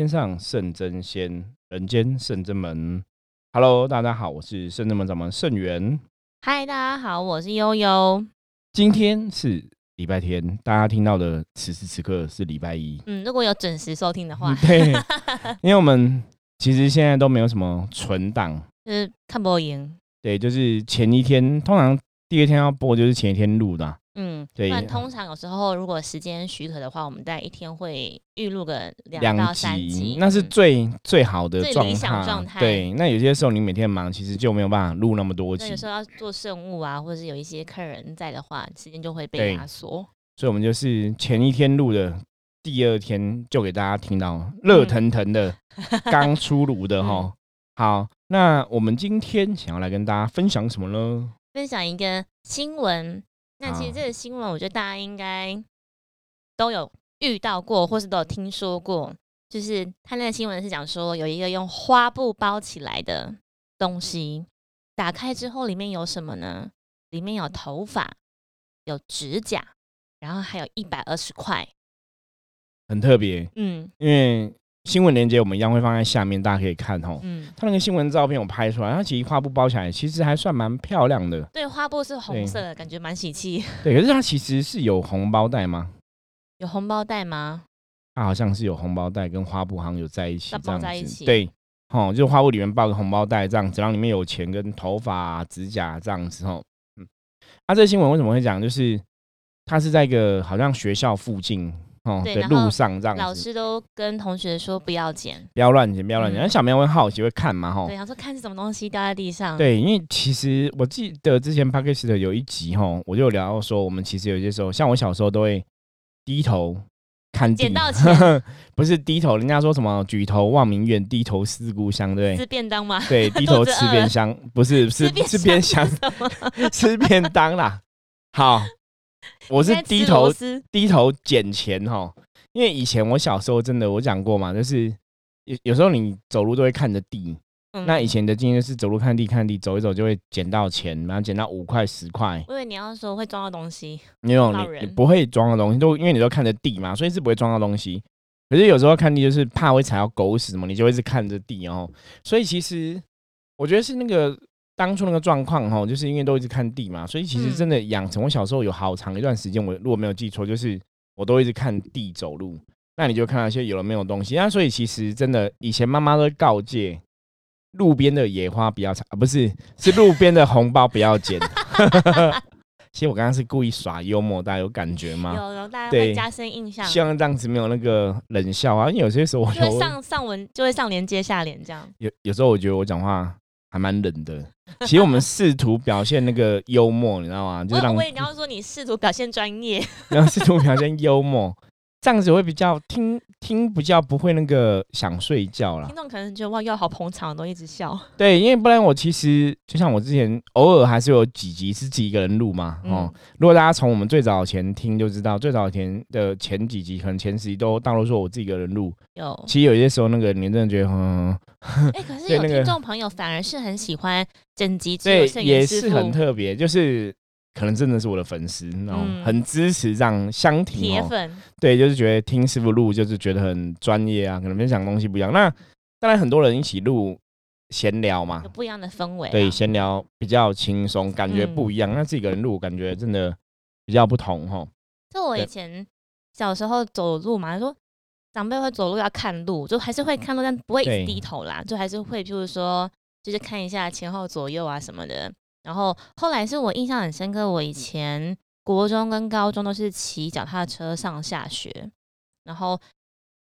天上圣真仙，人间圣真门。Hello，大家好，我是圣真门掌门圣元。嗨，大家好，我是悠悠。今天是礼拜天，大家听到的此时此刻是礼拜一。嗯，如果有准时收听的话，对，因为我们其实现在都没有什么存档，就是看播音。对，就是前一天，通常第二天要播，就是前一天录的。嗯，对。但通常有时候如果时间许可的话，我们在一天会预录个两到三集，那是最最好的最理想状态。对，那有些时候你每天忙，其实就没有办法录那么多集。有时候要做圣物啊，或者是有一些客人在的话，时间就会被压缩。所以，我们就是前一天录的，第二天就给大家听到热腾腾的 刚出炉的哈。好，那我们今天想要来跟大家分享什么呢？分享一个新闻。那其实这个新闻，我觉得大家应该都有遇到过，或是都有听说过。就是他那个新闻是讲说，有一个用花布包起来的东西，打开之后里面有什么呢？里面有头发，有指甲，然后还有一百二十块，很特别。嗯，因为。新闻链接我们一样会放在下面，大家可以看哦。嗯，它那个新闻照片我拍出来，它其实花布包起来其实还算蛮漂亮的。对，花布是红色的，感觉蛮喜气。对，可是它其实是有红包袋吗？有红包袋吗？它好像是有红包袋跟花布好像有在一起，包在一起。对，哦，就是花布里面包个红包袋这样子，然后里面有钱跟头发、指甲这样子哦。嗯，啊，这个新闻为什么会讲？就是它是在一个好像学校附近。哦，对，路上这样，老师都跟同学说不要捡，不要乱捡，不要乱捡。那小朋友会好奇会看嘛？哈，对，想说看是什么东西掉在地上。对，因为其实我记得之前 p a r k e 的有一集哈，我就聊到说，我们其实有些时候，像我小时候都会低头看捡到钱，不是低头，人家说什么举头望明月，低头思故乡，对吃便当吗？对，低头吃便香，不是，是吃便香，吃便当啦。好。我是低头低头捡钱哈，因为以前我小时候真的我讲过嘛，就是有有时候你走路都会看着地，那以前的经验是走路看地看地，走一走就会捡到钱，然后捡到五块十块。因为你要说会装到东西，没有你你不会装到东西，都因为你都看着地嘛，所以是不会装到东西。可是有时候看地就是怕会踩到狗屎嘛，你就会是看着地哦。所以其实我觉得是那个。当初那个状况哈，就是因为都一直看地嘛，所以其实真的养成我小时候有好长一段时间，我如果没有记错，就是我都一直看地走路。那你就看到一些有了没有东西，那所以其实真的以前妈妈都告诫，路边的野花不要采啊，不是是路边的红包不要捡。其实我刚刚是故意耍幽默，大家有感觉吗？有有，大家会加深印象。希望这样子没有那个冷笑啊，因为有些时候我就会上上文就会上连接下连这样。有有时候我觉得我讲话。还蛮冷的。其实我们试图表现那个幽默，你知道吗？就是让我你要说你试图表现专业，然后试图表现幽默。这样子会比较听听比较不会那个想睡觉啦。听众可能觉得哇，要好捧场，都一直笑。对，因为不然我其实就像我之前偶尔还是有几集是自己一个人录嘛。哦，如果大家从我们最早前听就知道，最早前的前几集可能前十集都大多数我自己一个人录。有，其实有些时候那个你真的觉得，嗯，哎，可是有听众朋友反而是很喜欢整集，对，也是很特别，就是。可能真的是我的粉丝，然后很支持这样相挺铁粉，对，就是觉得听师傅录就是觉得很专业啊，可能分享东西不一样。那当然很多人一起录闲聊嘛，有不一样的氛围。对，闲聊比较轻松，感觉不一样。那自己一个人录，感觉真的比较不同哈。就我以前小时候走路嘛，说长辈会走路要看路，就还是会看路，但不会低头啦，就还是会，譬如说，就是看一下前后左右啊什么的。然后后来是我印象很深刻，我以前国中跟高中都是骑脚踏车上下学，然后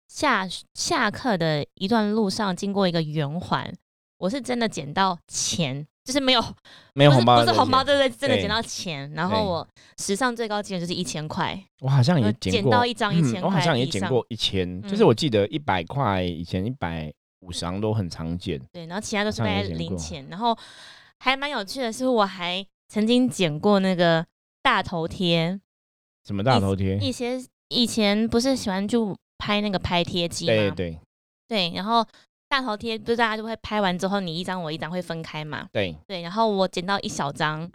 下下课的一段路上经过一个圆环，我是真的捡到钱，就是没有 没有红包，不是红包，对对，真的捡到钱。然后我史上最高纪录就是一千块，我好像也捡到一张一千块，我好像也捡过一千，就是我记得一百块以前一百五十都很常见，对，然后其他都是在零钱，然后。还蛮有趣的是，我还曾经捡过那个大头贴。什么大头贴？一些以前不是喜欢就拍那个拍贴机吗？对对对。然后大头贴不是大家就会拍完之后，你一张我一张会分开嘛？对对。然后我剪到一小张，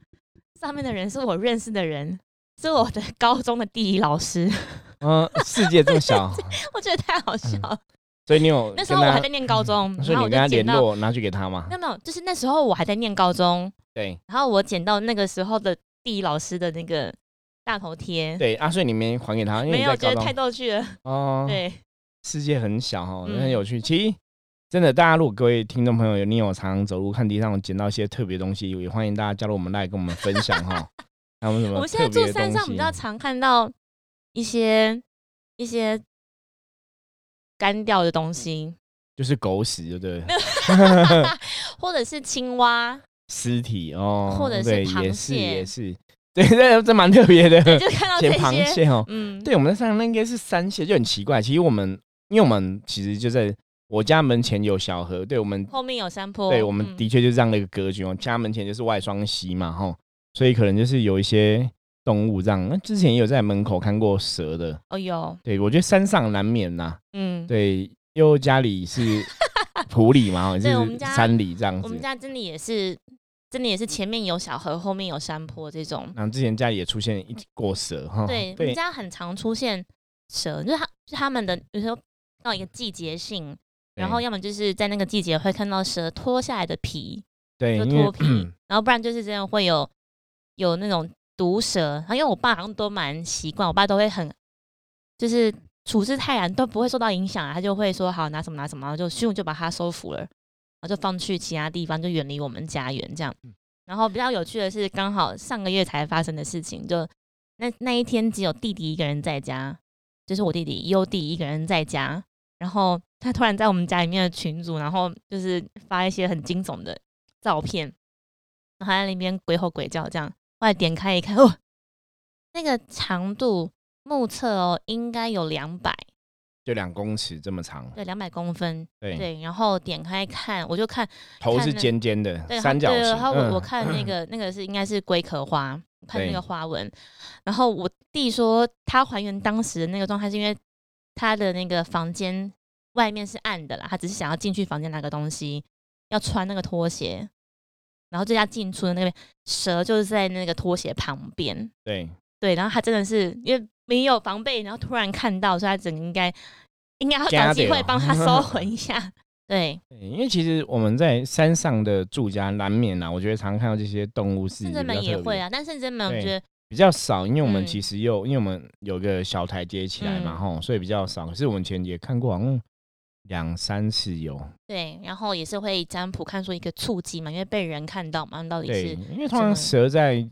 上面的人是我认识的人，是我的 高中的地理老师。嗯，世界这么小，我觉得太好笑了。所以你有那时候我还在念高中，所以你跟他联络拿去给他吗？没有没有，就是那时候我还在念高中。对，然后我捡到那个时候的地理老师的那个大头贴。对啊，所以你没还给他，没有觉得太逗趣了。哦，对，世界很小哈，很有趣。其实真的，大家如果各位听众朋友有你有常常走路看地上捡到一些特别东西，也欢迎大家加入我们来跟我们分享哈。还有什么？我们现在住山上比较常看到一些一些干掉的东西。就是狗屎，对不对？或者是青蛙尸体哦，或者是螃蟹，也是，对，这这蛮特别的。就看到捡螃蟹哦，嗯，对，我们在山上那应该是山蟹，就很奇怪。其实我们，因为我们其实就在我家门前有小河，对我们后面有山坡，对，我们的确就是这样的一个格局哦。家门前就是外双溪嘛，哈，所以可能就是有一些动物这样。那之前也有在门口看过蛇的，哦，有，对我觉得山上难免呐，嗯，对。因为家里是 土里嘛，是山里这样子。我们家真的也是，真的也是前面有小河，后面有山坡这种。然后之前家里也出现一过蛇哈。对，我们家很常出现蛇，就是它是他们的，有时候到一个季节性，然后要么就是在那个季节会看到蛇脱下来的皮，对，就脱皮，然后不然就是真的会有有那种毒蛇。然后因为我爸好像都蛮习惯，我爸都会很就是。处置泰然都不会受到影响啊，他就会说好拿什么拿什么，然后就迅就把它收服了，然后就放去其他地方，就远离我们家园这样。然后比较有趣的是，刚好上个月才发生的事情，就那那一天只有弟弟一个人在家，就是我弟弟优弟一个人在家，然后他突然在我们家里面的群组，然后就是发一些很惊悚的照片，然后在那边鬼吼鬼叫这样，后来点开一看，哦，那个长度。目测哦，应该有两百，就两公尺这么长，对，两百公分，对对。然后点开看，我就看头是尖尖的，对，三角形。然后我我看那个那个是应该是龟壳花，看那个花纹。然后我弟说他还原当时的那个状态，是因为他的那个房间外面是暗的啦，他只是想要进去房间拿个东西，要穿那个拖鞋，然后这家进出的那边蛇就是在那个拖鞋旁边，对对。然后他真的是因为。没有防备，然后突然看到，所以他整应该应该要找机会帮他收 回一下。对，因为其实我们在山上的住家难免啊，我觉得常常看到这些动物是。圣真门也会啊，但圣真门我觉得比较少，因为我们其实又因为我们有个小台阶起来嘛，吼，所以比较少。可是我们前也看过，好像两三次有。对，然后也是会占卜看出一个触机嘛，因为被人看到嘛，到底是因为通常蛇在。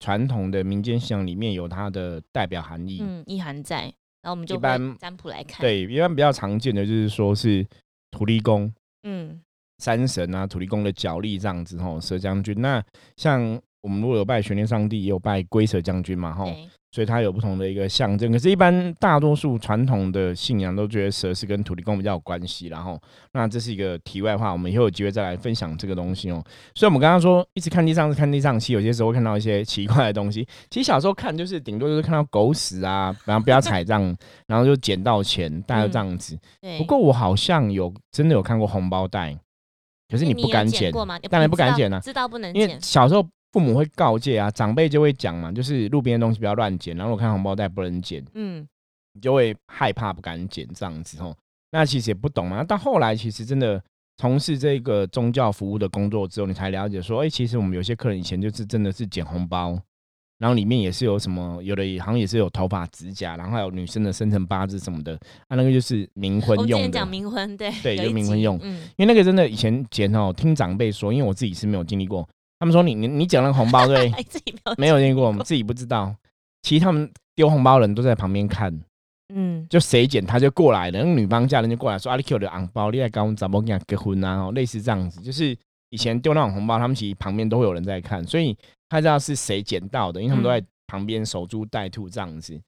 传统的民间信仰里面有它的代表含义，嗯，意涵在，然后我们就一般占卜来看，对，一般比较常见的就是说是土地公，嗯，山神啊，土地公的角力这样子吼，蛇将军。那像我们如果有拜玄天上帝，也有拜龟蛇将军嘛，吼。所以它有不同的一个象征，可是，一般大多数传统的信仰都觉得蛇是跟土地公比较有关系，然后，那这是一个题外话，我们以后有机会再来分享这个东西哦。所以，我们刚刚说一直看地上是看地上，其实有些时候会看到一些奇怪的东西。其实小时候看就是顶多就是看到狗屎啊，然后不要踩 这样，然后就捡到钱，大概这样子。不过我好像有真的有看过红包袋，可是你不敢捡当然不敢捡啊，知道不能捡，因为小时候。父母会告诫啊，长辈就会讲嘛，就是路边的东西不要乱捡，然后我看红包袋不能捡，嗯，你就会害怕不敢捡这样子哦。那其实也不懂嘛，到后来其实真的从事这个宗教服务的工作之后，你才了解说，哎，其实我们有些客人以前就是真的是捡红包，然后里面也是有什么，有的好像也是有头发、指甲，然后还有女生的生辰八字什么的，啊，那个就是冥婚用的。讲冥婚，对对，就冥婚用，嗯，因为那个真的以前捡哦，听长辈说，因为我自己是没有经历过。他们说你你你捡了红包对，没有见过，我们自己不知道。其实他们丢红包人都在旁边看，嗯，就谁捡他就过来了，那女方家人就过来说：“阿里 Q 的红包，你来跟我们怎么跟他结婚啊？”哦，类似这样子，就是以前丢那种红包，他们其实旁边都会有人在看，所以他知道是谁捡到的，因为他们都在旁边守株待兔这样子。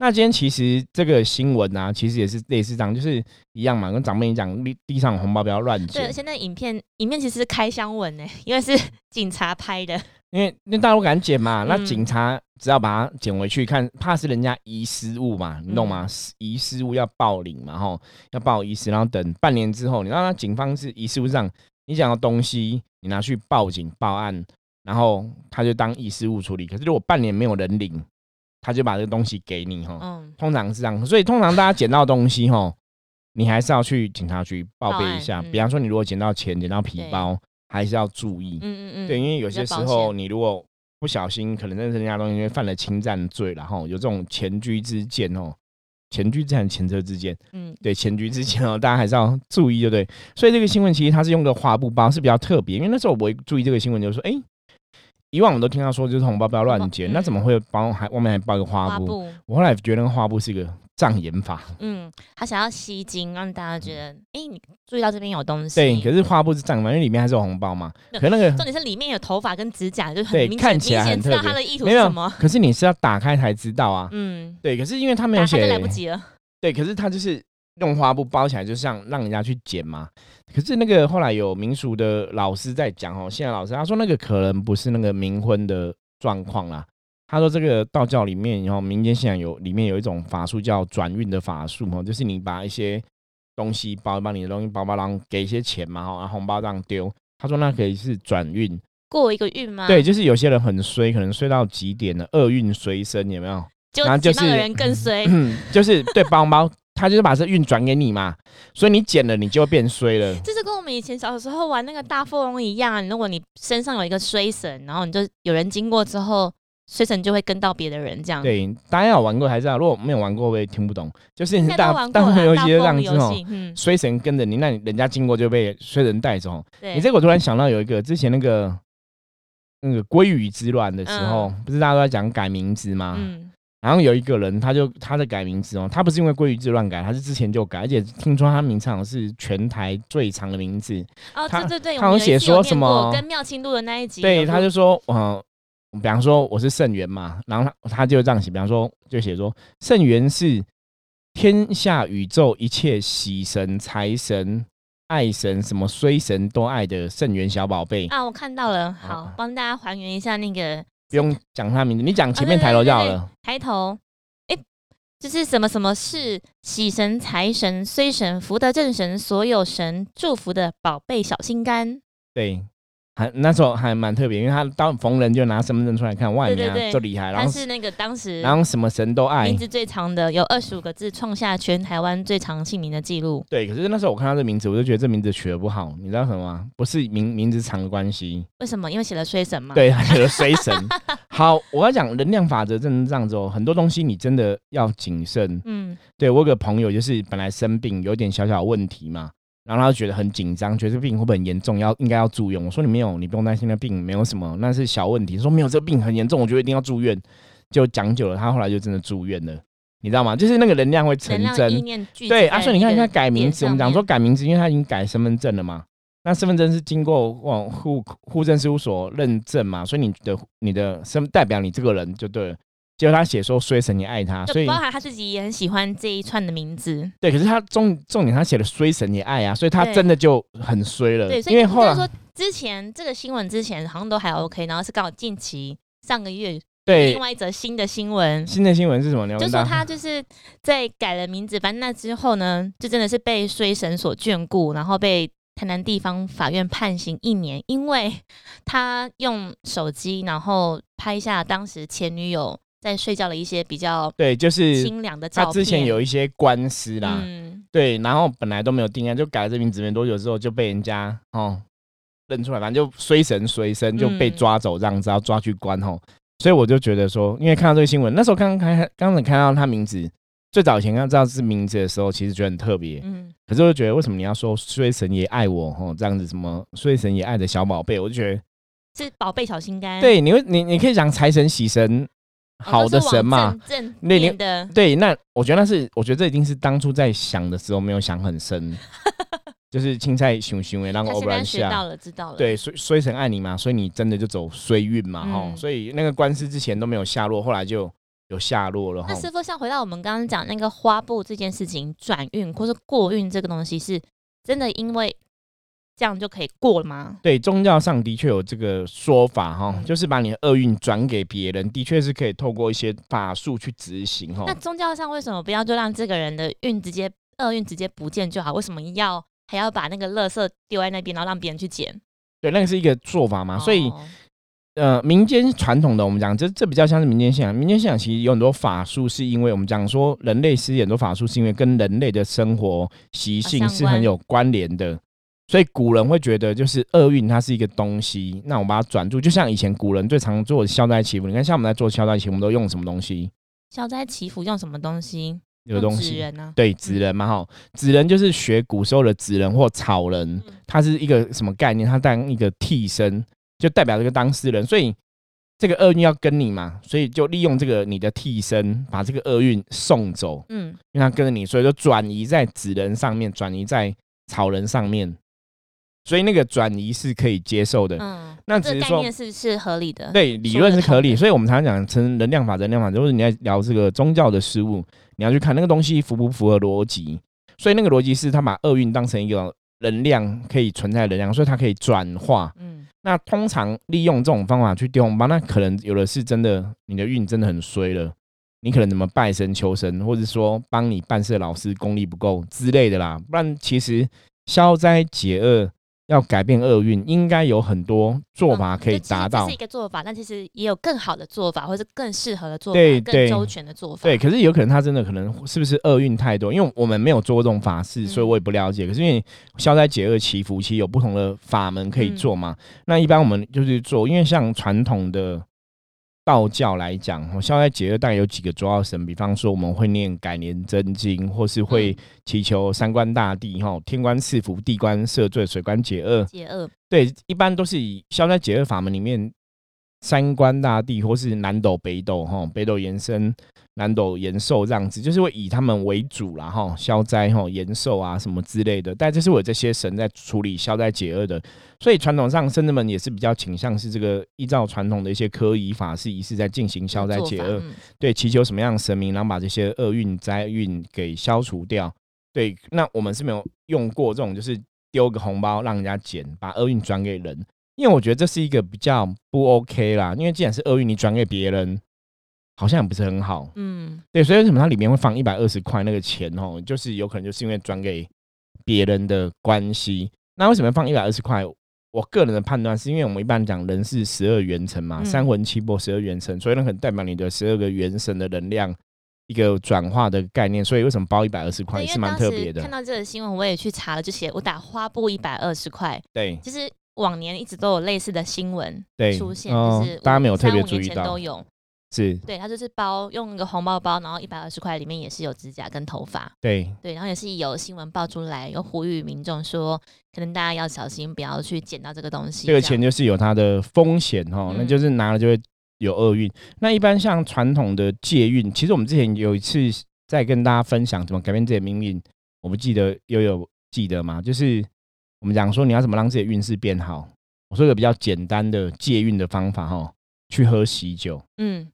那今天其实这个新闻啊，其实也是类似这样，就是一样嘛，跟长辈讲，地地上红包不要乱捡。对，现在影片影片其实是开箱文呢，因为是警察拍的。因为那大家都敢捡嘛，那警察只要把它捡回去看，怕是人家遗失物嘛，你懂吗？遗失物要报领嘛，吼，要报遗失，然后等半年之后，你让他警方是遗失物上你讲的东西，你拿去报警报案，然后他就当遗失物处理。可是如果半年没有人领。他就把这个东西给你哈，嗯，通常是这样，所以通常大家捡到东西哈，你还是要去警察局报备一下。嗯。比方说，你如果捡到钱、捡到皮包，还是要注意。嗯嗯嗯，对，因为有些时候你如果不小心，可能认识人家东西，因为犯了侵占罪，然后有这种前车之鉴哦，前车之鉴、前车之鉴，嗯。对，前车之鉴哦，大家还是要注意，对不对？所以这个新闻其实它是用个花布包，是比较特别，因为那时候我注意这个新闻，就是说，哎，以往我们都听到说就是红包不要乱捡，嗯那怎么会包还外面还包一个花布？花布，我后来觉得那个花布是一个障眼法，嗯，他想要吸睛，让大家觉得，哎，你注意到这边有东西。对，可是花布是障眼法，因为里面还是有红包嘛。对可那个重点是里面有头发跟指甲，就很对明显，看起来明显知道他的意图是什么。可是你是要打开才知道啊。嗯，对，可是因为他没有写，就来不及了。对，可是他就是用花布包起来，就像让人家去捡嘛。可是那个后来有民俗的老师在讲哦，现在老师他说那个可能不是那个冥婚的状况啦。他说这个道教里面，然后民间信仰有里面有一种法术叫转运的法术哦，就是你把一些东西包，把你的东西包包，然后给一些钱嘛，然后红包这样丢。他说那可以是转运，过一个运吗？对，，就是有些人很衰，可能衰到极点了，厄运随身，有没有？就然后就是人更衰。就是对包包，他就是把这运转给你嘛，所以你捡了，你就会变衰了。这是跟我们以前小时候玩那个大富翁一样，啊如果你身上有一个衰神，然后你就有人经过之后，衰神就会跟到别的人这样。，对，大家有玩过还是啊？如果没有玩过，我也听不懂。就是应该都大玩过啦。大部分游戏这样子哦，衰神跟着你，那你人家经过就被衰神带走。对。你这个我突然想到有一个之前那个那个鲑鱼之乱的时候，不是大家都在讲改名字吗？嗯，然后有一个人，他就他的改名字哦，他不是因为鲑鱼字乱改，他是之前就改，而且听说他名字好像是全台最长的名字。哦，他对对对，他有写说什么跟妙清录的那一集对，他就说，嗯、比方说我是圣元嘛，然后他他就这样写，比方说就写说圣元是天下宇宙一切喜神、财神、爱神、什么衰神都爱的圣元小宝贝，啊，我看到了，好好，帮大家还原一下那个不用讲他名字，你讲前面抬头就好了。抬头，哎，就是什么什么是喜神、财神、衰神、福德正神，所有神祝福的宝贝小心肝。对，还那时候还蛮特别，因为他到逢人就拿身份证出来看，哇，你就厉害，然后他是那个当时然后什么神都爱名。字最长的，有二十五个字，创下全台湾最长姓名的记录。对，可是那时候我看到这名字，我就觉得这名字取得不好，你知道什么吗？不是名名字长的关系，为什么？因为写了衰神嘛。，对，他写了衰神。好，我要讲能量法则，真的这样子哦，很多东西你真的要谨慎。嗯，对我有个朋友，就是本来生病有点小小问题嘛，然后他就觉得很紧张，觉得这病会不会很严重，要应该要住院。我说你没有，你不用担心，那病没有什么，那是小问题。他说没有，这个病很严重，我觉得一定要住院。就讲久了，他后来就真的住院了，你知道吗？就是那个能量会成真对，啊，在所以你看，他改名字，我们讲说改名字，因为他已经改身份证了嘛。那身份证是经过往户户政事务所认证嘛，所以你的你的身代表你这个人就对了。结果他写说衰神你爱他，所以就包含他自己也很喜欢这一串的名字。对，可是他重重点他写了衰神你爱啊，所以他真的就很衰了。对，所因为后来说之前这个新闻之前好像都还 OK，然后是刚好近期上个月对另外一则新的新闻，新的新闻是什么？呢就说他就是在改了名字，反正那之后呢，就真的是被衰神所眷顾，然后被台南地方法院判刑一年，因为他用手机然后拍下当时前女友在睡觉的一些比较对，就是清凉的照片。他之前有一些官司啦，嗯，对，然后本来都没有定案，就改了这名字没多久之后就被人家哦认出来，反正就衰神衰神就被嗯抓走这样子，要抓去关吼。所以我就觉得说，因为看到这个新闻，那时候刚刚开刚才看到他名字，最早以前刚知道是名字的时候，其实觉得很特别。嗯，可是我就觉得，为什么你要说衰神也爱我吼这样子，什么衰神也爱的小宝贝，我就觉得，是宝贝小心肝，对，你会你你可以讲财神喜神哦，好的神嘛，正正那你的，对，那我觉得那是，我觉得这已经是当初在想的时候没有想很深，就是青菜熊熊诶，让他我不然现在学到。了，知道了，对，衰衰神爱你嘛，所以你真的就走衰运嘛，哈、嗯所以那个官司之前都没有下落，后来就有下落了，那。师傅，像回到我们刚刚讲那个花布这件事情，转运或是过运这个东西，是真的因为这样就可以过了吗？对，宗教上的确有这个说法，哈、嗯就是把你的厄运转给别人，的确是可以透过一些法术去执行，哈那。宗教上为什么不要就让这个人的运直接厄运直接不见就好？为什么要还要把那个垃圾丢在那边，然后让别人去捡？对，那个是一个做法嘛，所以哦呃，民间传统的我们讲，这这比较像是民间信仰。民间信仰其实有很多法术，是因为我们讲说人类实很多法术，是因为跟人类的生活习性是很有关联的。所以古人会觉得，就是厄运它是一个东西，那我把它转住，就像以前古人最常做的消灾祈福。你看，像我们在做消灾祈福，我们都用什么东西？消灾祈福用什么东西？有东西。纸人呢？对，纸人嘛，哈，纸人就是学古时候的纸人或草人，它是一个什么概念？它当一个替身，就代表这个当事人。所以这个厄运要跟你嘛，所以就利用这个你的替身，把这个厄运送走。嗯，因为他跟着你，所以就转移在纸人上面，转移在草人上面。所以那个转移是可以接受的，嗯，那只是说是是合理的，对，理论是合理。所以我们常常讲成能量法则，能量法则，或者你在聊这个宗教的事物，你要去看那个东西符不符合逻辑。所以那个逻辑是，他把厄运当成一个能量可以存在能量，所以它可以转化。嗯，那通常利用这种方法去丢红包，那可能有的是真的，你的运真的很衰了，你可能怎么拜神求神，或者说帮你办事的老师功力不够之类的啦。不然其实消灾解厄。要改变厄运，应该有很多做法可以达到。是一个做法，但其实也有更好的做法，或是更适合的做法，更周全的做法。对，可是有可能他真的可能是不是厄运太多？因为我们没有做过这种法事，所以我也不了解。可是因为消灾解厄祈福，其实有不同的法门可以做嘛。那一般我们就是做，因为像传统的。道教来讲，我消灾解厄大概有几个主要神，比方说我们会念改年真经，或是会祈求三官大帝，哈，天官赐福，地官赦罪，水官解厄。解厄，对，一般都是以消灾解厄法门里面。三官大帝，或是南斗北斗，哈，北斗延伸，南斗延寿这样子，就是会以他们为主啦，哈，消灾，哈，延寿啊，什么之类的。但这是我这些神在处理消灾解厄的，所以传统上圣人们也是比较倾向是这个依照传统的一些科仪法事仪式在进行消灾解厄，对，祈求什么样的神明，然后把这些厄运灾运给消除掉。对，那我们是没有用过这种，就是丢个红包让人家捡，把厄运转给人。因为我觉得这是一个比较不 OK 啦，因为既然是厄运，你转给别人，好像也不是很好。嗯，对，所以为什么它里面会放一百二十块那个钱哦？就是有可能就是因为转给别人的关系。那为什么放一百二十块？我个人的判断是因为我们一般讲人是十二元神嘛，三魂七魄十二元神，所以那可能代表你的十二个元神的能量一个转化的概念。所以为什么包一百二十块是蛮特别的？看到这个新闻，我也去查了，就写我打花布一百二十块。对，其实。往年一直都有类似的新闻出现，就是大家没有特别注意到，都有是，对它就是包用一个红包包，然后一百二十块里面也是有指甲跟头发，对对，然后也是有新闻爆出来，有呼吁民众说，可能大家要小心，不要去捡到这个东西。这个钱就是有它的风险哈，那就是拿了就会有厄运。那一般像传统的借运，其实我们之前有一次在跟大家分享怎么改变自己的命运，我不记得又有记得吗？就是。我们讲说你要怎么让自己的运势变好？我说一个比较简单的借运的方法哈，去喝喜酒。嗯，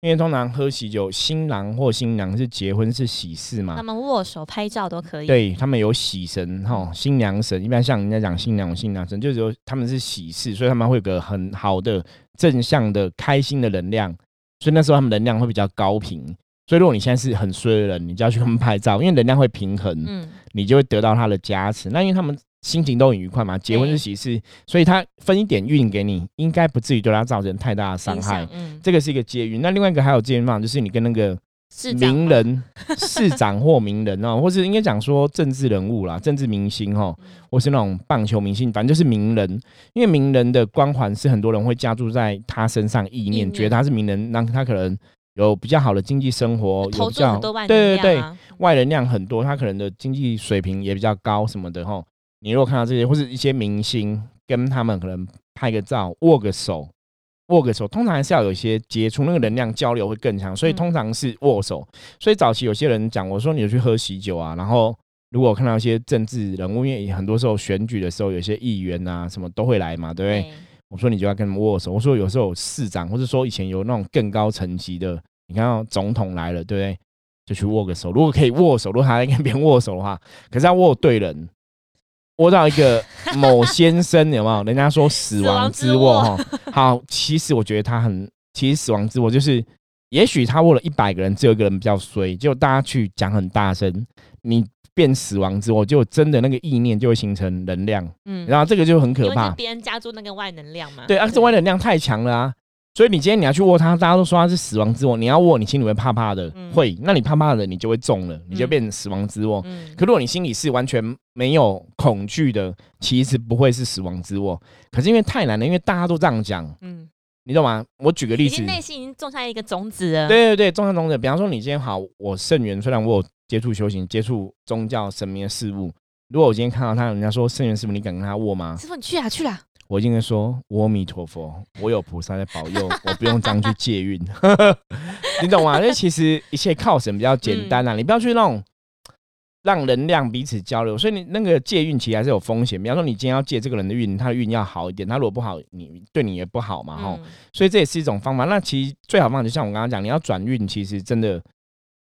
因为通常喝喜酒，新郎或新娘是结婚是喜事嘛，他们握手拍照都可以。对他们有喜神哈，新娘神，一般像人家讲新娘新娘神，就是说他们是喜事，所以他们会有个很好的正向的开心的能量，所以那时候他们能量会比较高频。所以如果你现在是很衰的人，你就要去他们拍照，因为能量会平衡，嗯，你就会得到他的加持。那因为他们。心情都很愉快嘛，结婚是喜事，所以他分一点运给你，应该不至于对他造成太大的伤害。嗯，这个是一个借运。那另外一个还有借运方法，就是你跟那个名人、市长或名人哦，或是应该讲说政治人物啦、政治明星哈，或是那种棒球明星，反正就是名人。因为名人的光环是很多人会加注在他身上，意念觉得他是名人，那他可能有比较好的经济生活，投资很多外对对对，外能量很多，他可能的经济水平也比较高什么的哈。你如果看到这些，或是一些明星跟他们可能拍个照、握个手、握个手，通常还是要有一些接触，那个能量交流会更强。所以通常是握手。所以早期有些人讲，我说你去喝喜酒啊，然后如果看到一些政治人物，因为很多时候选举的时候，有些议员啊什么都会来嘛，对不对？我说你就要跟他们握手。我说有时候市长，或者说以前有那种更高层级的，你看到总统来了，对不对？就去握个手。如果可以握手，如果他在跟别人握手的话，可是要握对人。握到一个某先生有没有？人家说死亡之握哈，好，其实我觉得他很，其实死亡之握就是也许他握了一百个人，只有一个人比较衰，就大家去讲很大声，你变死亡之后，就真的那个意念就会形成能量，嗯，然后这个就很可怕，别人加注那个外能量嘛，对啊，这外能量太强了啊。所以你今天你要去握它，大家都说它是死亡之握，你要握，你心里会怕怕的，会，那你怕怕的，你就会中了，你就变成死亡之握。可如果你心里是完全没有恐惧的，其实不会是死亡之握。可是因为太难了，因为大家都这样讲，嗯，你懂吗？我举个例子，内心已经种下一个种子了。对对对，种下种子。比方说你今天好，我圣元虽然我有接触修行、接触宗教神明的事物，如果我今天看到他，人家说圣元师傅，你敢跟他握吗？师傅，你去啊，去啦。我应该说，阿弥陀佛，我有菩萨在保佑，我不用这样去借运，你懂吗？因为其实一切靠神比较简单啊，你不要去那种让能量彼此交流，所以你那个借运其实还是有风险。比方说，你今天要借这个人的运，他的运要好一点，他如果不好，你对你也不好嘛，吼。所以这也是一种方法。那其实最好方法就像我刚刚讲，你要转运，其实真的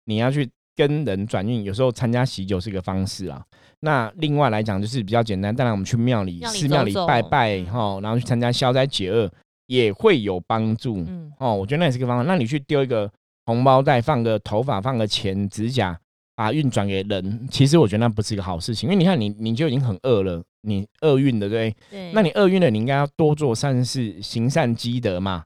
你要去跟人转运，有时候参加喜酒是一个方式啊。那另外来讲就是比较简单，当然我们去庙里、寺庙里拜拜哈，然后去参加消灾解厄也会有帮助。嗯，哦，我觉得那也是个方法。那你去丢一个红包袋，放个头发，放个钱、指甲，把运转给人，其实我觉得那不是一个好事情。因为你看，你你就已经很饿了，你厄运的对对？那你厄运了，你应该要多做善事，行善积德嘛。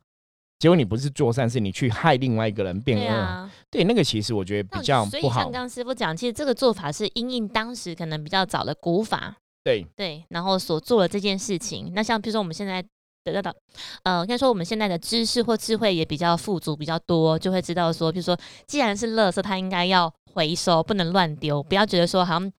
结果你不是做善事，你去害另外一个人变恶，对那个其实我觉得比较不好。像刚师傅讲，其实这个做法是因应当时可能比较早的古法，对对，然后所做的这件事情。那像比如说我们现在得到的，呃，应该说我们现在的知识或智慧也比较富足比较多，就会知道说，比如说既然是垃圾，它应该要回收，不能乱丢，不要觉得说好像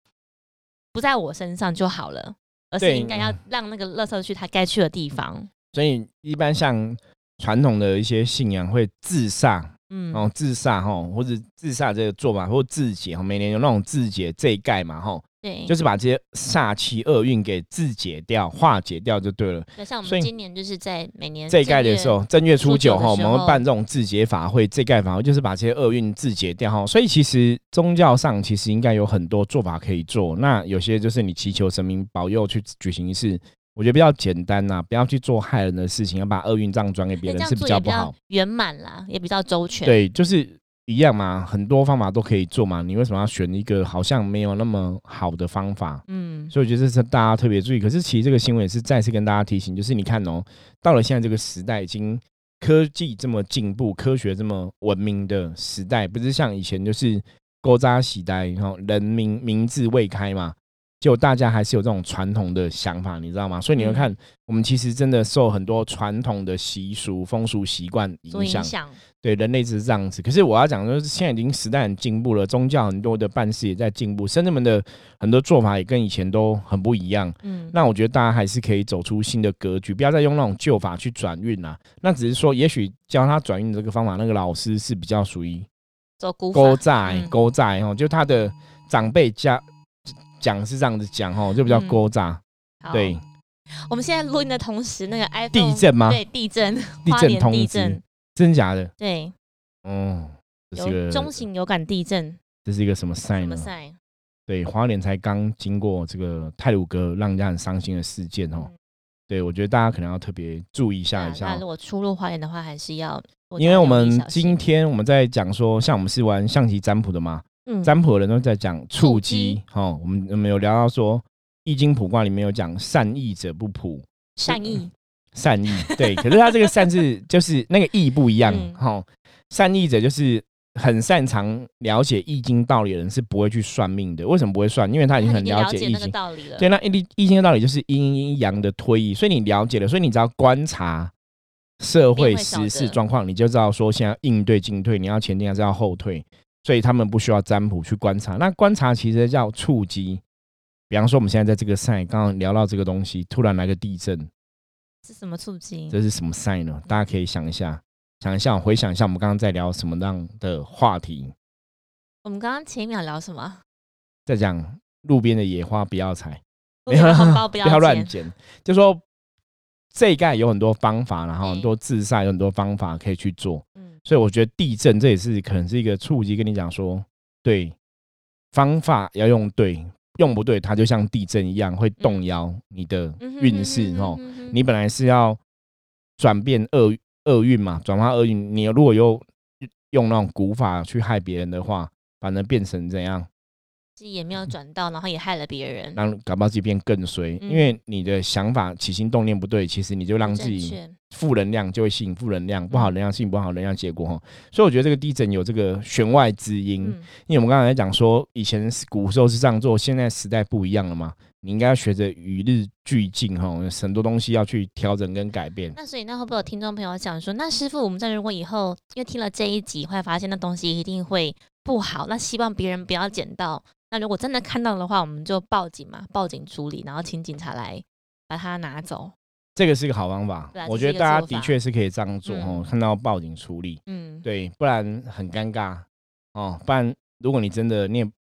不在我身上就好了，而是应该要让那个垃圾去它该去的地方。所以一般像。传统的一些信仰会自煞，嗯，然后自煞哈，或者自煞这个做法，或自解哈，每年有那种自解这一盖嘛哈，对，就是把这些煞气厄运给自解掉、化解掉就对了。那像我们今年就是在每年这一盖的时候，正月初九哈，我们会办这种自解法会，这盖法会就是把这些厄运自解掉哈。所以其实宗教上其实应该有很多做法可以做，那有些就是你祈求神明保佑去举行仪式。我觉得比较简单呐，不要去做害人的事情，要把厄运这样转给别人是比较不好。圆满啦，也比较周全。对，就是一样嘛，很多方法都可以做嘛。你为什么要选一个好像没有那么好的方法？嗯，所以我觉得这是大家特别注意。可是其实这个新闻也是再次跟大家提醒，就是你看哦，到了现在这个时代，已经科技这么进步，科学这么文明的时代，不是像以前就是勾扎喜呆，然后人民名字未开嘛。就大家还是有这种传统的想法，你知道吗？所以你会看，我们其实真的受很多传统的习俗、风俗习惯影响。对，人类是这样子。可是我要讲的就是，现在已经时代很进步了，宗教很多的办事也在进步，甚至们的很多做法也跟以前都很不一样。嗯，那我觉得大家还是可以走出新的格局，不要再用那种旧法去转运啦。那只是说，也许教他转运这个方法，那个老师是比较属于勾债、勾债哦，就他的长辈家。讲是这样子讲哦，就比较聒诈。对，我们现在录音的同时，那个 iPhone 地震吗？对，地震，地震通知，真假的？对，哦，有中型有感地震。这是一个什么 sign 呢？对，花莲才刚经过这个泰鲁哥让人家很伤心的事件哦。对，我觉得大家可能要特别注意一下一下。那如果出入花莲的话，还是要，因为我们今天我们在讲说，像我们是玩象棋占卜的嘛。占卜的人都在讲触机，哈，我们我们有聊到说《易经》卜卦里面有讲善意者不卜，善意，善意，对，可是他这个善字就是那个意不一样，哈，善意者就是很擅长了解易经道理的人是不会去算命的，为什么不会算？因为他已经很了解易经道理了，对，那易易经的道理就是阴阴阳的推移，所以你了解了，所以你只要观察社会时事状况，你就知道说现在应对进退，你要前进还是要后退。所以他们不需要占卜去观察，那观察其实叫触机。比方说，我们现在在这个赛，刚刚聊到这个东西，突然来个地震，是什么触机？这是什么赛呢？大家可以想一下，想一下，回想一下，我们刚刚在聊什么样的话题？我们刚刚前一秒聊什么？在讲路边的野花不要采，没有红包不要 乱捡，就说这一盖有很多方法，然后很多自晒有很多方法可以去做。所以我觉得地震这也是可能是一个触及，跟你讲说，对方法要用对，用不对，它就像地震一样会动摇你的运势哦。你本来是要转变厄厄运嘛，转化厄运，你如果又用那种古法去害别人的话，反而变成怎样？自己也没有 转到，然后也害了别人，让搞不好自己变更衰。因为你的想法起心动念不对，其实你就让自己负能量就会吸引负能量，不好能量吸引不好能量结果哈。所以我觉得这个地震有这个弦外之音。因为我们刚才在讲说，以前古时候是这样做，现在时代不一样了嘛，你应该要学着与日俱进哈，很多东西要去调整跟改变。那所以那会不会有听众朋友讲说，那师傅，我们在如果以后因为听了这一集，会发现那东西一定会不好，那希望别人不要捡到。那如果真的看到的话，我们就报警嘛，报警处理，然后请警察来把它拿走。这个是一个好方法，我觉得大家的确是可以这样做哦。看到报警处理，嗯，对，不然很尴尬哦。不然如果你真的你也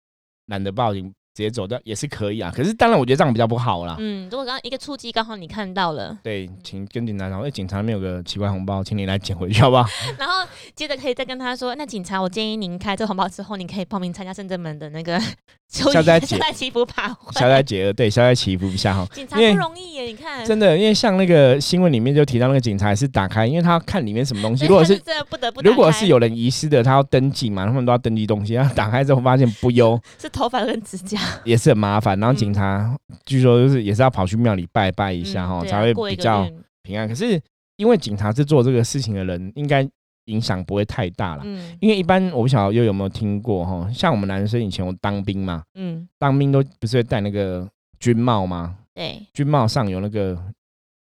懒得报警。直接走掉也是可以啊，可是当然我觉得这样比较不好啦。嗯，如果刚刚一个触击刚好你看到了，对，请跟警察讲，哎，警察那边有个奇怪红包，请你来捡回去好不好？然后接着可以再跟他说，那警察，我建议您开这红包之后，你可以报名参加深圳门的那个 消灾解 祈福爬消灾解厄，对，消灾祈福一下哈。警察不容易耶，你看，真的，因为像那个新闻里面就提到那个警察是打开，因为他看里面什么东西，如果是不得不，如果是有人遗失的，他要登记嘛，他们都要登记东西，然后打开之后发现不优，是头发跟指甲，也是很麻烦。然后警察据说就是也是要跑去庙里拜拜一下哈，才会比较平安。可是因为警察是做这个事情的人，应该影响不会太大了。嗯，因为一般我不晓得又有没有听过哈，像我们男生以前我当兵嘛，嗯，当兵都不是会戴那个军帽吗？对，军帽上有那个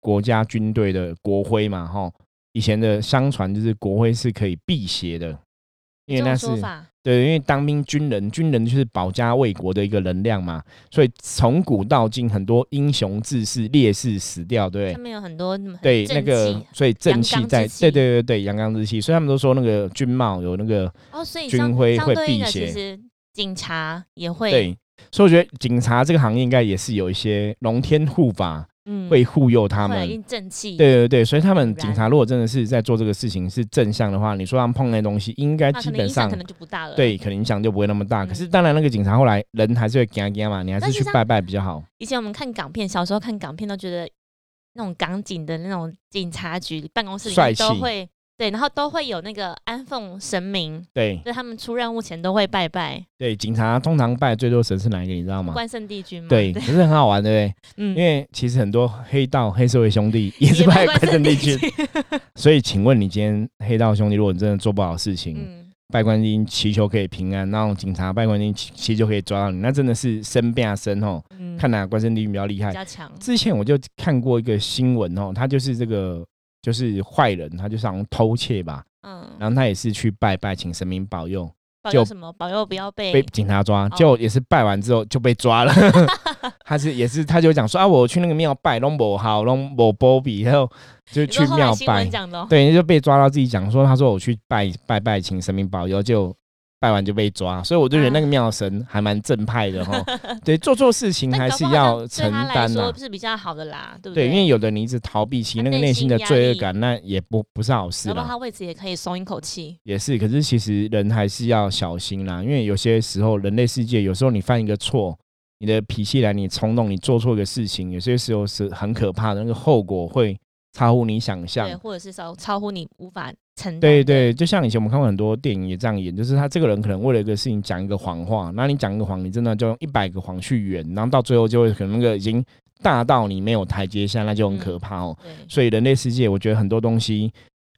国家军队的国徽嘛，哈。以前的相传就是国徽是可以辟邪的，因为那是。对，因为当兵军人，军人就是保家卫国的一个能量嘛，所以从古到今，很多英雄志士烈士死掉，对，他们有很多对那个，所以正气在，对对对对，阳刚之气，所以他们都说那个军帽有那个哦，所以军徽会辟邪，其实警察也会对，所以我觉得警察这个行业应该也是有一些龙天护法。嗯，会护佑他们，正气。对对对，所以他们警察如果真的是在做这个事情是正向的话，你说他们碰那东西，应该基本上可能就不大了。对，可能影响就不会那么大。可是当然，那个警察后来人还是会干干嘛，你还是去拜拜比较好。以前我们看港片，小时候看港片都觉得那种港警的那种警察局办公室里面都会。对，然后都会有那个安奉神明，对，就他们出任务前都会拜拜。对，警察通常拜最多神是哪一个？你知道吗？关圣帝君吗？对，可是很好玩，对不对？嗯，因为其实很多黑道、黑社会兄弟 也是拜关圣帝君。所以，请问你今天黑道兄弟，如果你真的做不好事情，拜关音祈求可以平安，然后警察拜关帝君祈求可以抓到你，那真的是生变生哦。嗯看哪关圣帝君比较厉害，加强。之前我就看过一个新闻哦，他就是这个。就是坏人，他就想偷窃吧，嗯，然后他也是去拜拜，请神明保佑，保佑什么？保佑不要被被警察抓，就也是拜完之后就被抓了。他是也是，他就讲说啊，我去那个庙拜龙伯好龙伯波比，然后就去庙拜，对，就被抓到自己讲说，他说我去拜拜拜，请神明保佑就。拜完就被抓，所以我就觉得那个庙神还蛮正派的哈。对，做错事情还是要承担的，是比较好的啦，对不对？对，因为有的你一直逃避，其实那个内心的罪恶感，那也不不是好事了。他位置也可以松一口气。也是，可是其实人还是要小心啦，因为有些时候人类世界，有时候你犯一个错，你的脾气来，你冲动，你做错一个事情，有些时候是很可怕的，那个后果会超乎你想象，对，或者是超超乎你无法。对对，就像以前我们看过很多电影也这样演，就是他这个人可能为了一个事情讲一个谎话，那你讲一个谎，你真的就用一百个谎去圆，然后到最后就会可能那个已经大到你没有台阶下，那就很可怕哦。所以人类世界，我觉得很多东西，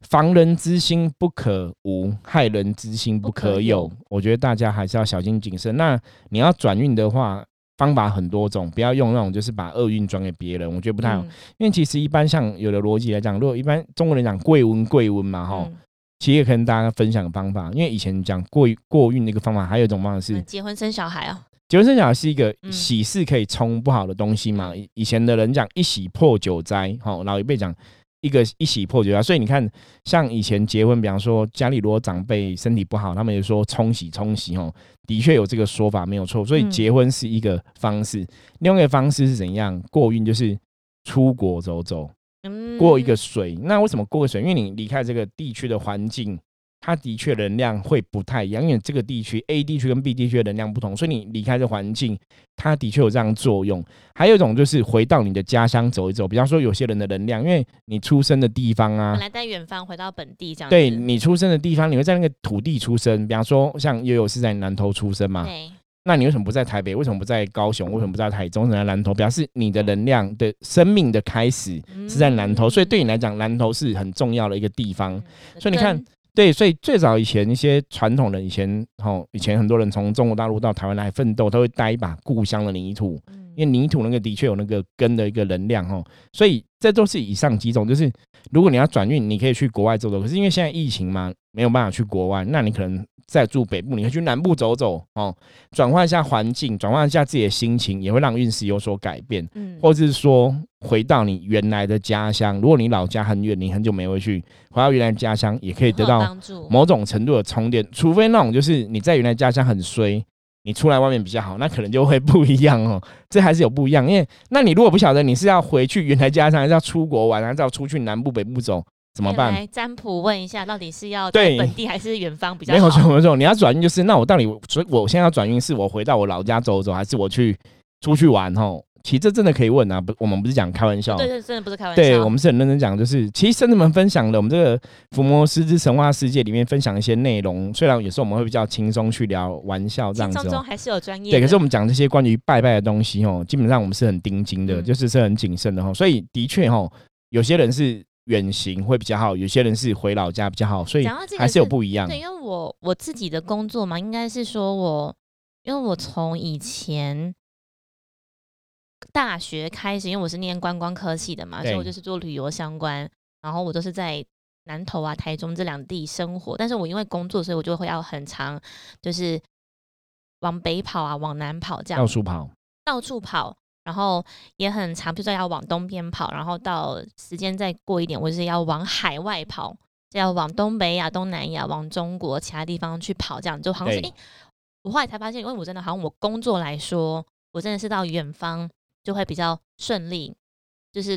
防人之心不可无，害人之心不可有。我觉得大家还是要小心谨慎。那你要转运的话。方法很多种，不要用那种就是把厄运转给别人，我觉得不太好。因为其实一般像有的逻辑来讲，如果一般中国人讲贵温贵温嘛，哈，其实也可能大家分享方法。因为以前讲过过运的一个方法，还有一种方法是结婚生小孩啊。结婚生小孩是一个喜事，可以冲不好的东西嘛。以前的人讲一喜破九灾，哈，老一辈讲。一个一起破决啊，所以你看，像以前结婚，比方说家里如果长辈身体不好，他们也说冲洗冲洗哦，的确有这个说法没有错。所以结婚是一个方式，另外一个方式是怎样过运，就是出国走走，过一个水。那为什么过个水？因为你离开这个地区的环境。它的确能量会不太一样，因为这个地区 A 地区跟 B 地区的能量不同，所以你离开这环境，它的确有这样作用。还有一种就是回到你的家乡走一走，比方说有些人的能量，因为你出生的地方啊，本来在远方回到本地这样。对你出生的地方，你会在那个土地出生，比方说像悠悠是在南投出生嘛，对。那你为什么不在台北？为什么不在高雄？为什么不在台中？在南投，表示你的能量的生命的开始是在南投，所以对你来讲，南投是很重要的一个地方。所以你看。对，所以最早以前一些传统的以前，吼，以前很多人从中国大陆到台湾来奋斗，都会带一把故乡的泥土，因为泥土那个的确有那个根的一个能量，吼，所以这都是以上几种。就是如果你要转运，你可以去国外走走，可是因为现在疫情嘛，没有办法去国外，那你可能。在住北部，你可以去南部走走哦，转换一下环境，转换一下自己的心情，也会让运势有所改变。嗯，或者是说回到你原来的家乡，如果你老家很远，你很久没回去，回到原来家乡也可以得到某种程度的充电。除非那种就是你在原来家乡很衰，你出来外面比较好，那可能就会不一样哦。这还是有不一样，因为那你如果不晓得你是要回去原来家乡，还是要出国玩，还是要出去南部北部走？怎么办？来占卜问一下，到底是要对本地还是远方比较好？没有错，没有错。你要转运就是，那我到底，所以我现在要转运，是我回到我老家走走，还是我去出去玩？吼，其实这真的可以问啊，不，我们不是讲开玩笑，对对，真的不是开玩笑。对我们是很认真讲，就是其实圣人们分享的，我们这个伏魔师之神话世界里面分享一些内容，虽然有时候我们会比较轻松去聊玩笑这样子，中还是有专业。对，可是我们讲这些关于拜拜的东西，哦，基本上我们是很盯紧的，就是是很谨慎的，哈。所以的确，哈，有些人是。远行会比较好，有些人是回老家比较好，所以还是有不一样。对，因为我我自己的工作嘛，应该是说我，因为我从以前大学开始，因为我是念观光科系的嘛，所以我就是做旅游相关，然后我都是在南投啊、台中这两地生活。但是我因为工作，所以我就会要很长，就是往北跑啊，往南跑这样，到处跑，到处跑。然后也很长，比如说要往东边跑，然后到时间再过一点，我就是要往海外跑，就要往东北亚、东南亚、往中国其他地方去跑，这样就好像是诶，我后来才发现，因为我真的好像我工作来说，我真的是到远方就会比较顺利，就是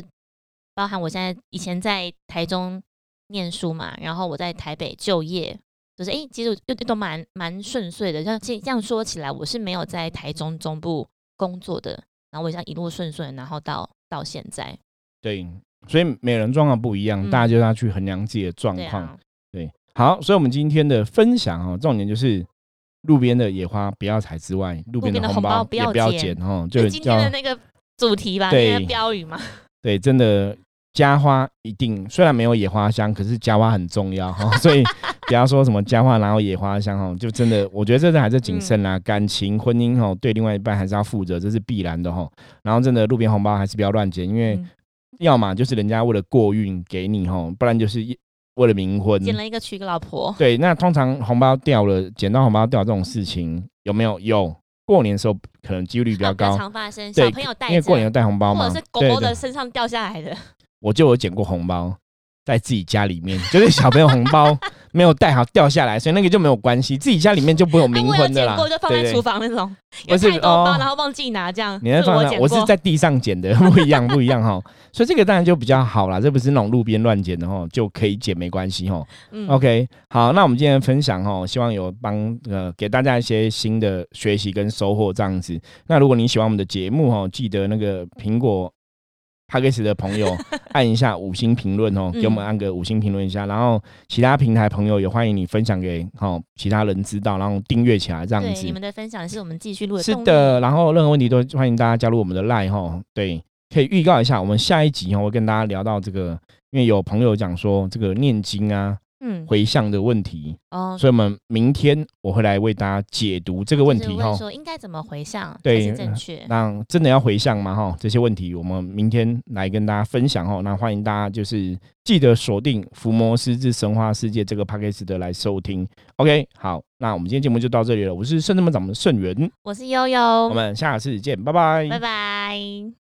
包含我现在以前在台中念书嘛，然后我在台北就业，就是诶，其实又都蛮蛮顺遂的。像这这样说起来，我是没有在台中中部工作的。然后我想一路顺顺，然后到到现在，对，所以每人状况不一样，大家就要去衡量自己的状况。对，好，所以我们今天的分享哦，重点就是路边的野花不要采之外，路边的红包也不要捡哦，就今天的那个主题吧，那个标语嘛。对，真的。家花一定虽然没有野花香，可是家花很重要哈，所以不要说什么家花然后野花香哈，就真的我觉得这是还是谨慎啦，感情婚姻哈对另外一半还是要负责，这是必然的哈。然后真的路边红包还是不要乱捡，因为要么就是人家为了过运给你哈，不然就是为了冥婚捡了一个娶个老婆。对，那通常红包掉了，捡到红包掉这种事情有没有？有，过年的时候可能几率比较高，常发生。小朋友带，因为过年要带红包嘛，或者是狗狗的身上掉下来的。我就有捡过红包，在自己家里面，就是小朋友红包 没有带好掉下来，所以那个就没有关系，自己家里面就不有冥婚的啦。我就放在厨房那种，有太多包，然后忘记拿这样。你在放我是在地上捡的，不一样不一样哈。所以这个当然就比较好啦，这不是那种路边乱捡的哈，就可以捡没关系哈。OK，好，那我们今天分享哈，希望有帮呃给大家一些新的学习跟收获这样子。那如果你喜欢我们的节目哈，记得那个苹果。P a 斯的朋友 按一下五星评论哦，给我们按个五星评论一下。然后其他平台朋友也欢迎你分享给好其他人知道，然后订阅起来这样子。你们的分享是我们继续录的。是的，然后任何问题都欢迎大家加入我们的 Line 哈。对，可以预告一下，我们下一集哦会跟大家聊到这个，因为有朋友讲说这个念经啊。嗯，回向的问题哦，所以我们明天我会来为大家解读这个问题哈。说应该怎么回向对正确？那真的要回向吗？哈，这些问题我们明天来跟大家分享哈。那欢迎大家就是记得锁定《伏魔师之神话世界》这个 p a c k a g e 的来收听。OK，好，那我们今天节目就到这里了。我是圣智门掌门圣元，我是悠悠，我们下次见，拜拜，拜拜。